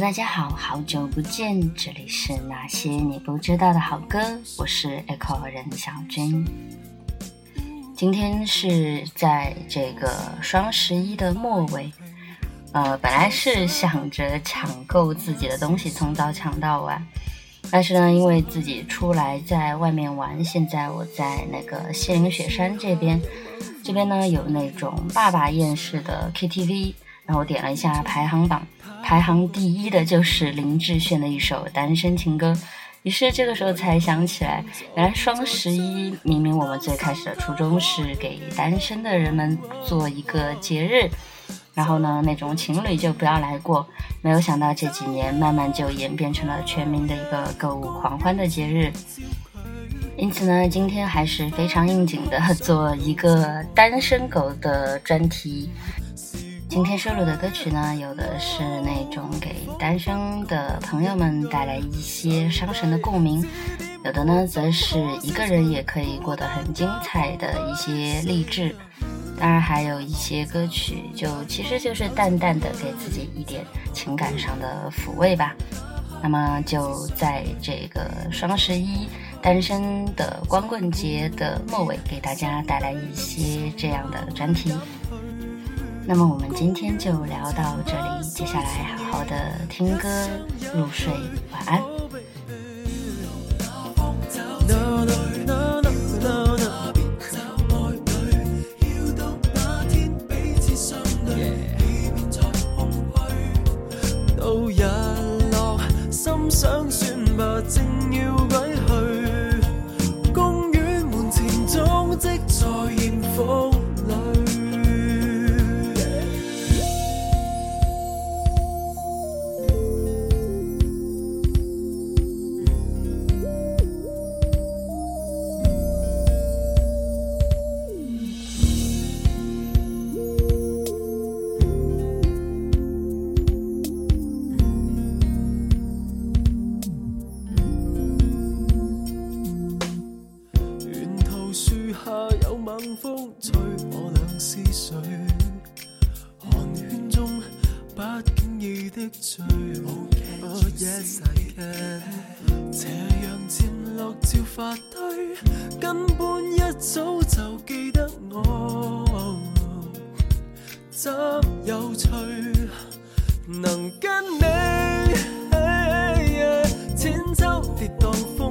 大家好，好久不见，这里是那些你不知道的好歌，我是 Echo 任小军。今天是在这个双十一的末尾，呃，本来是想着抢购自己的东西，从早抢到晚，但是呢，因为自己出来在外面玩，现在我在那个西岭雪山这边，这边呢有那种爸爸宴式的 KTV，然后我点了一下排行榜，排行第一的就是林志炫的一首《单身情歌》。于是这个时候才想起来，原来双十一明明我们最开始的初衷是给单身的人们做一个节日，然后呢，那种情侣就不要来过。没有想到这几年慢慢就演变成了全民的一个购物狂欢的节日。因此呢，今天还是非常应景的做一个单身狗的专题。今天收录的歌曲呢，有的是那种给单身的朋友们带来一些伤神的共鸣，有的呢，则是一个人也可以过得很精彩的一些励志。当然，还有一些歌曲，就其实就是淡淡的给自己一点情感上的抚慰吧。那么，就在这个双十一单身的光棍节的末尾，给大家带来一些这样的专题。那么我们今天就聊到这里，接下来好好的听歌入睡，晚安。醉，哦，Yes I can，斜阳渐落照发堆，根本一早就记得我，真有趣，能跟你千秋跌宕风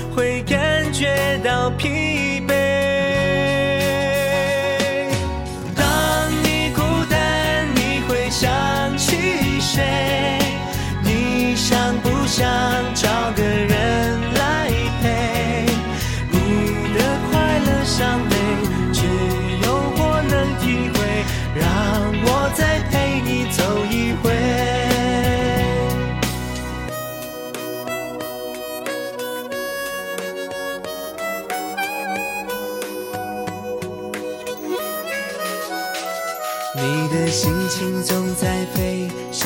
觉到疲惫。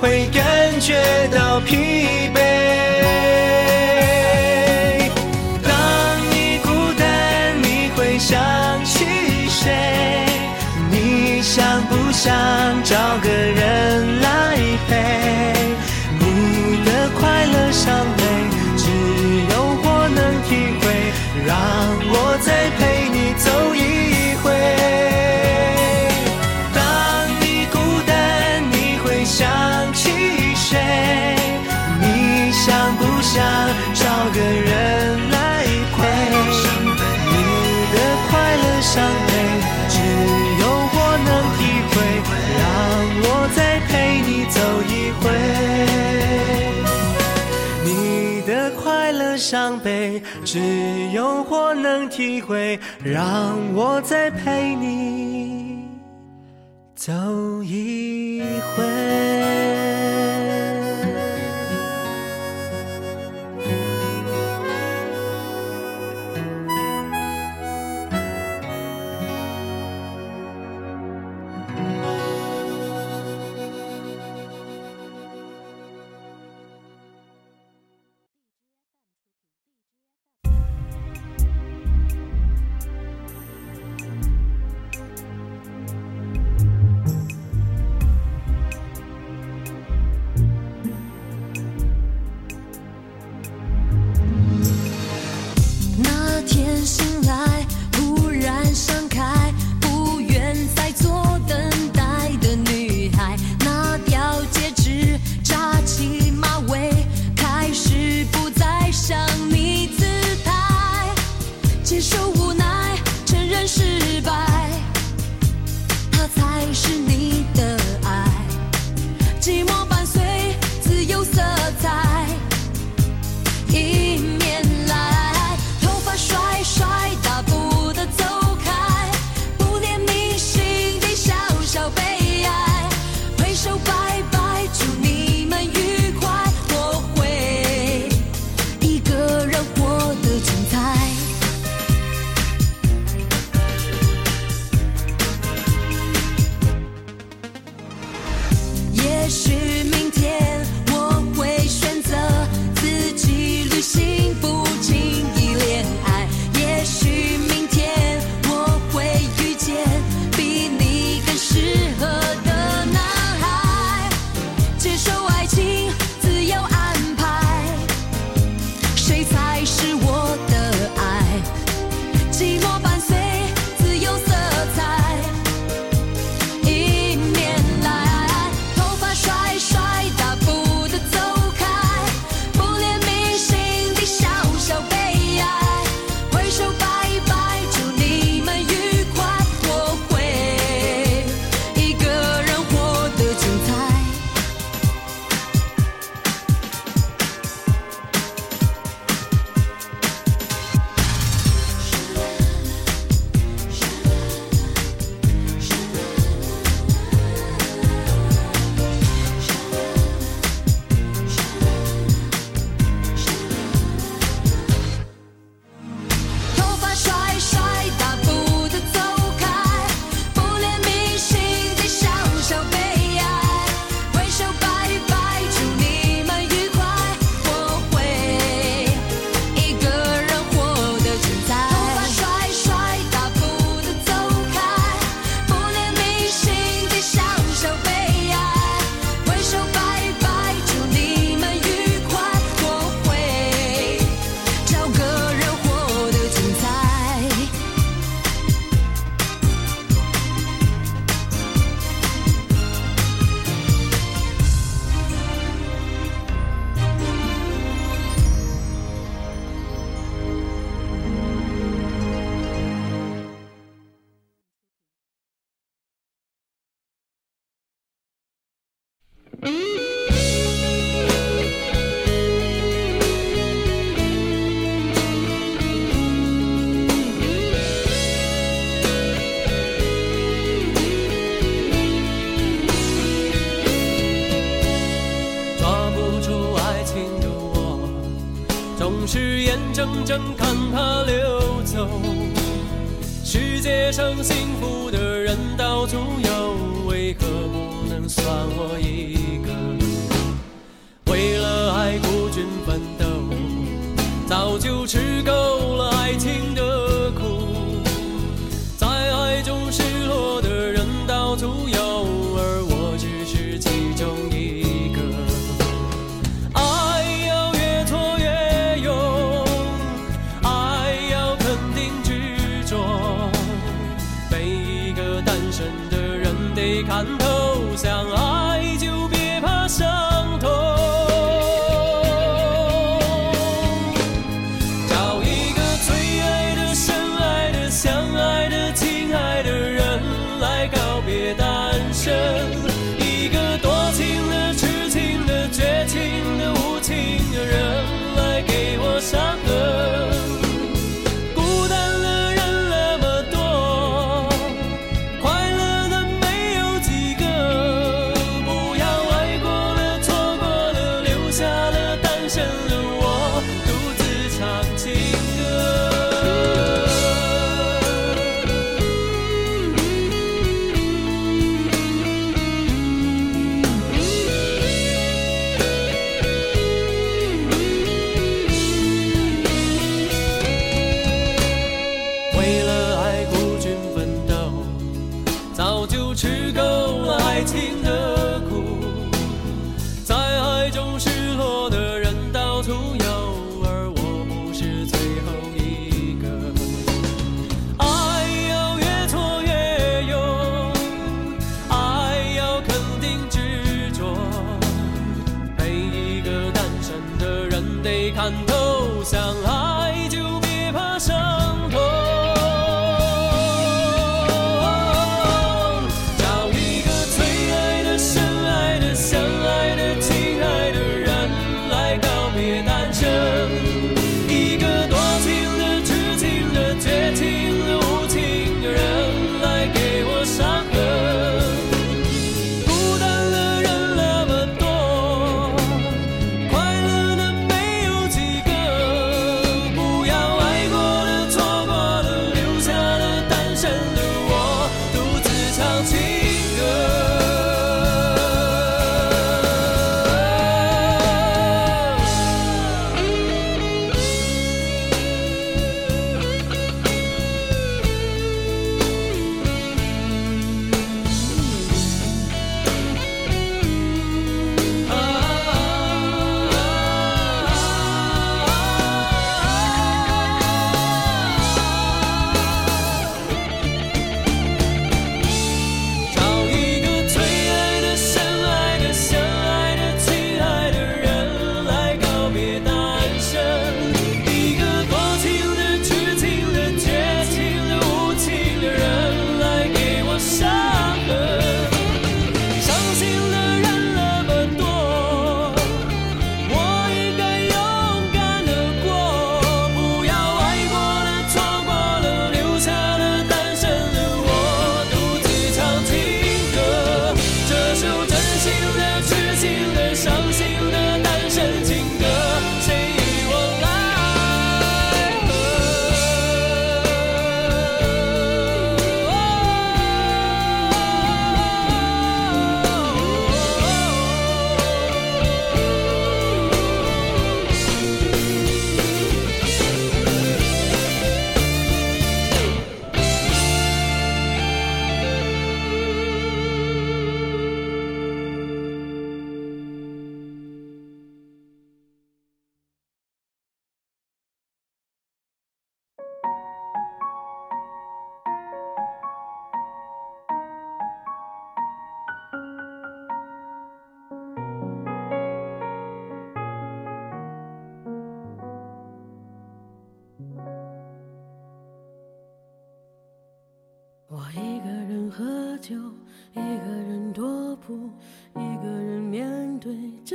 会感觉到疲惫。当你孤单，你会想起谁？你想不想找个人来陪？只有我能体会。让我再陪你走一回。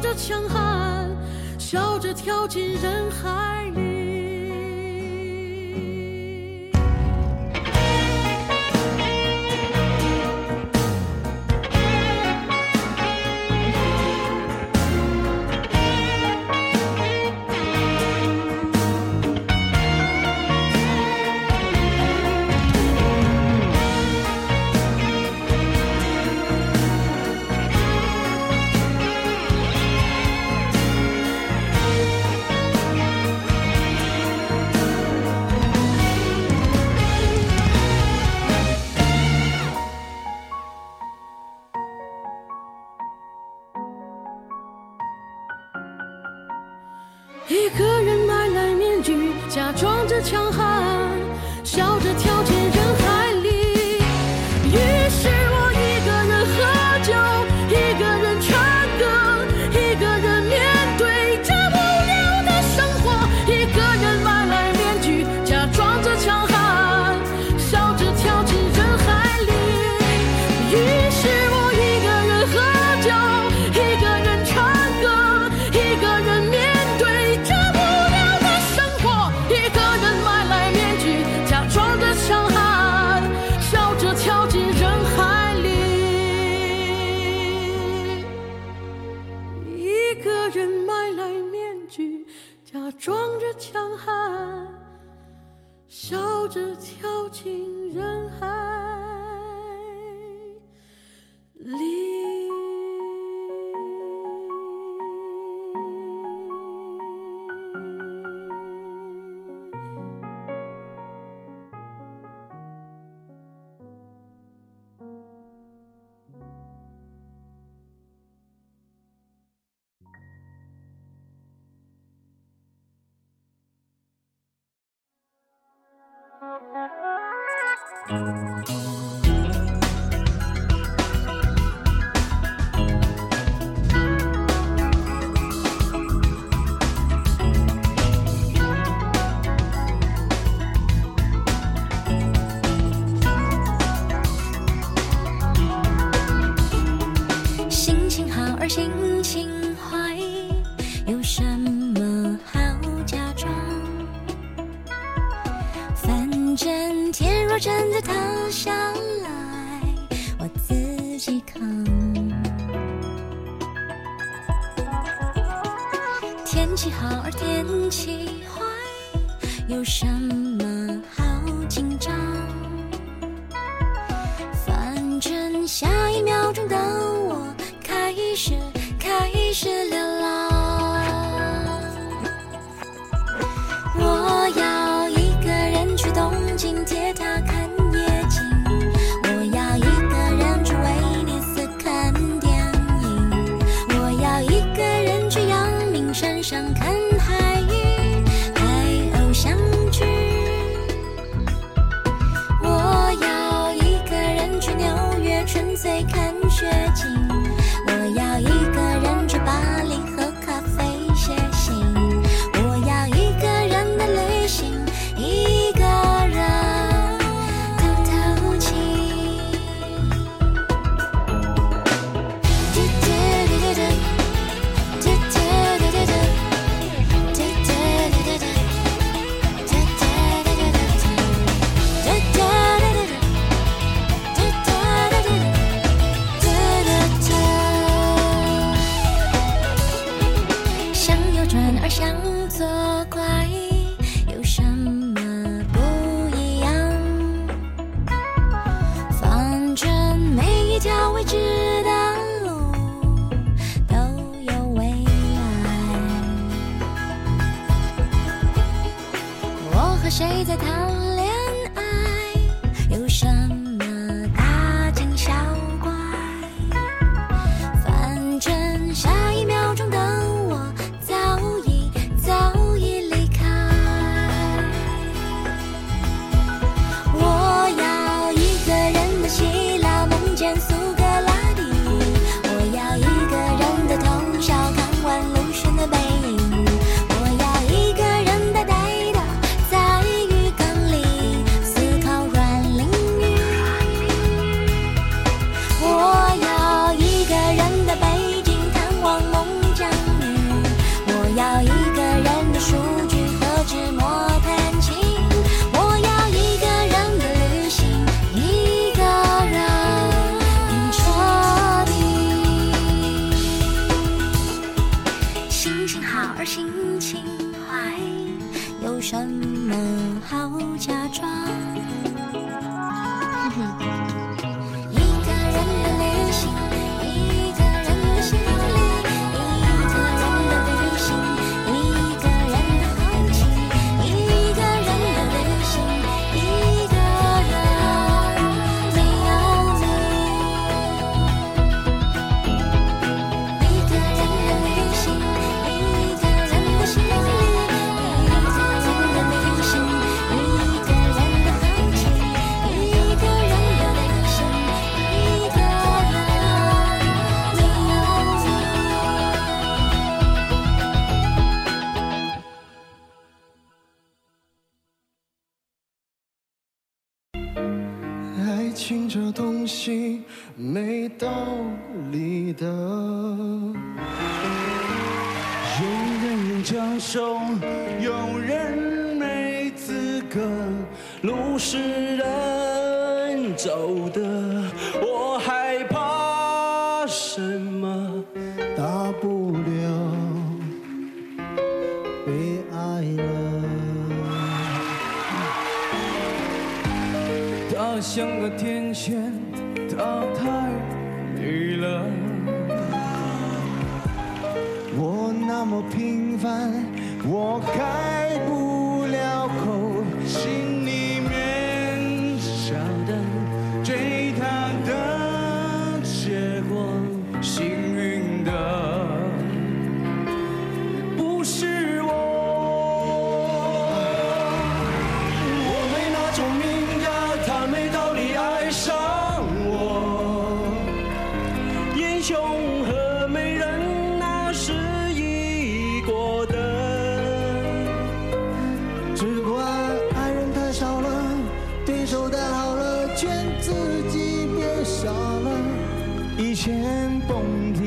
着强悍，笑着跳进人海里。强悍，着跳进正天若真的塌下来，我自己扛。天气好而天气坏，有什么好紧张？反正下一秒钟的我开始什么大不了？被爱了。他像个天仙，他太美了。我那么平凡，我该。以前崩溃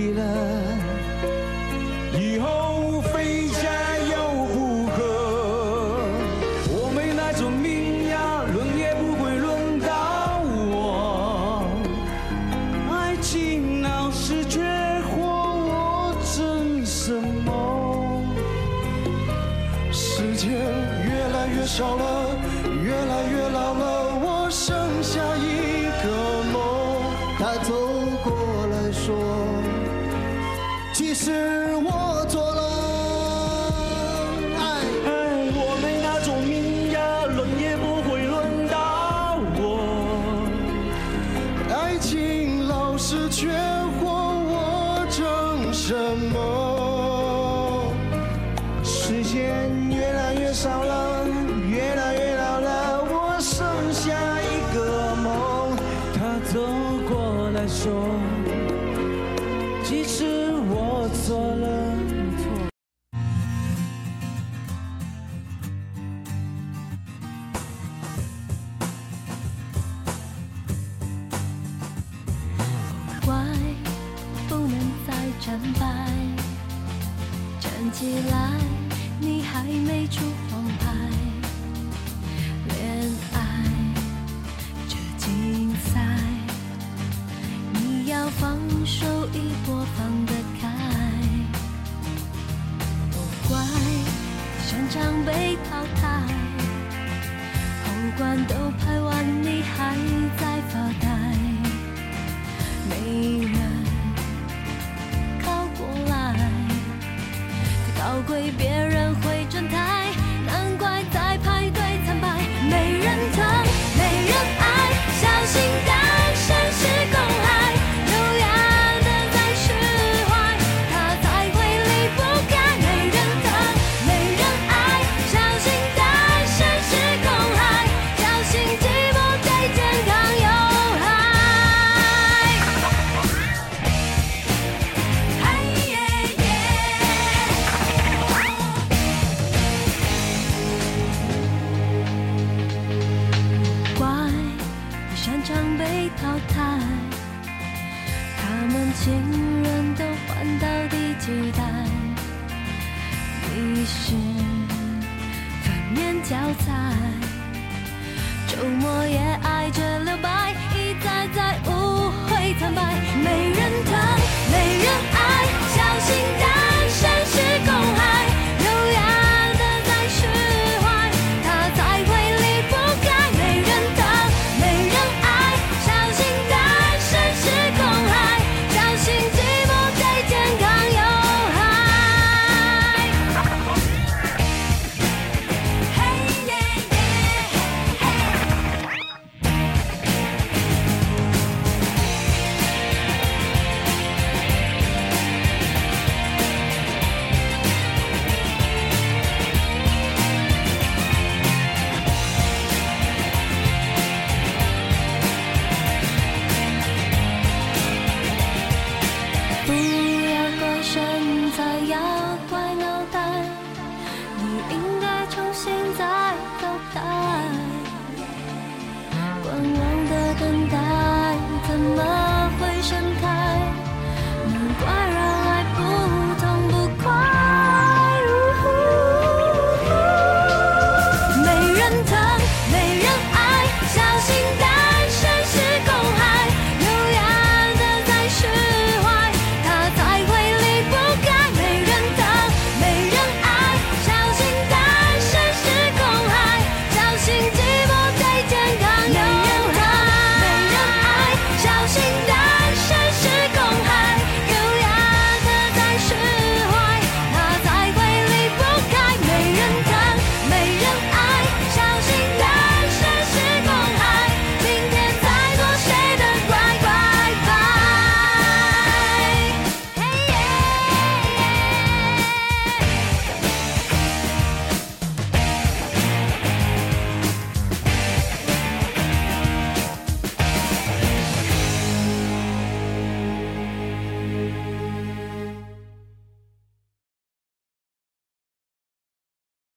viajou